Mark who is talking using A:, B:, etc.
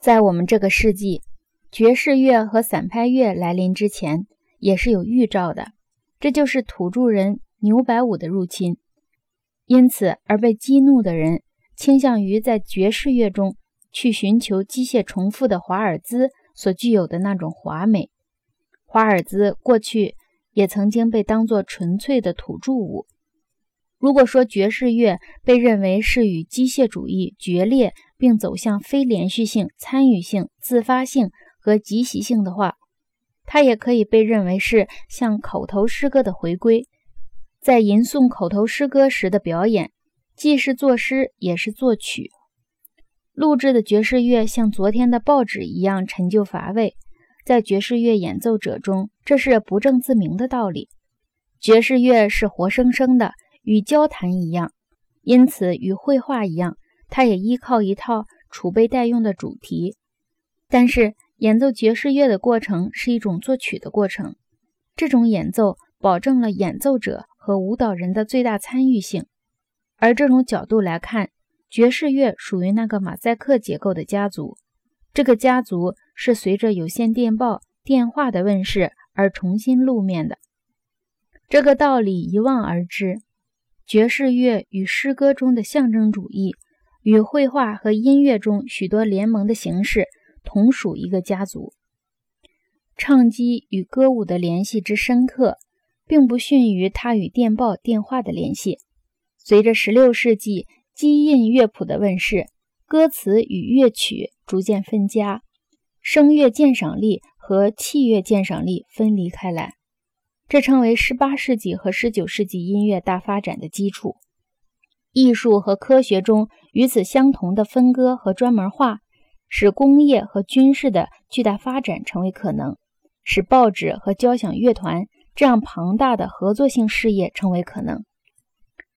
A: 在我们这个世纪，爵士乐和散拍乐来临之前，也是有预兆的。这就是土著人牛百舞的入侵，因此而被激怒的人倾向于在爵士乐中去寻求机械重复的华尔兹所具有的那种华美。华尔兹过去也曾经被当作纯粹的土著舞。如果说爵士乐被认为是与机械主义决裂，并走向非连续性、参与性、自发性和即席性的话，它也可以被认为是向口头诗歌的回归。在吟诵口头诗歌时的表演，既是作诗也是作曲。录制的爵士乐像昨天的报纸一样陈旧乏味。在爵士乐演奏者中，这是不证自明的道理。爵士乐是活生生的，与交谈一样，因此与绘画一样，它也依靠一套储备待用的主题。但是，演奏爵士乐的过程是一种作曲的过程，这种演奏保证了演奏者和舞蹈人的最大参与性。而这种角度来看，爵士乐属于那个马赛克结构的家族。这个家族是随着有线电报、电话的问世而重新露面的。这个道理一望而知。爵士乐与诗歌中的象征主义，与绘画和音乐中许多联盟的形式同属一个家族。唱机与歌舞的联系之深刻，并不逊于它与电报、电话的联系。随着16世纪基印乐谱的问世。歌词与乐曲逐渐分家，声乐鉴赏力和器乐鉴赏力分离开来，这成为18世纪和19世纪音乐大发展的基础。艺术和科学中与此相同的分割和专门化，使工业和军事的巨大发展成为可能，使报纸和交响乐团这样庞大的合作性事业成为可能。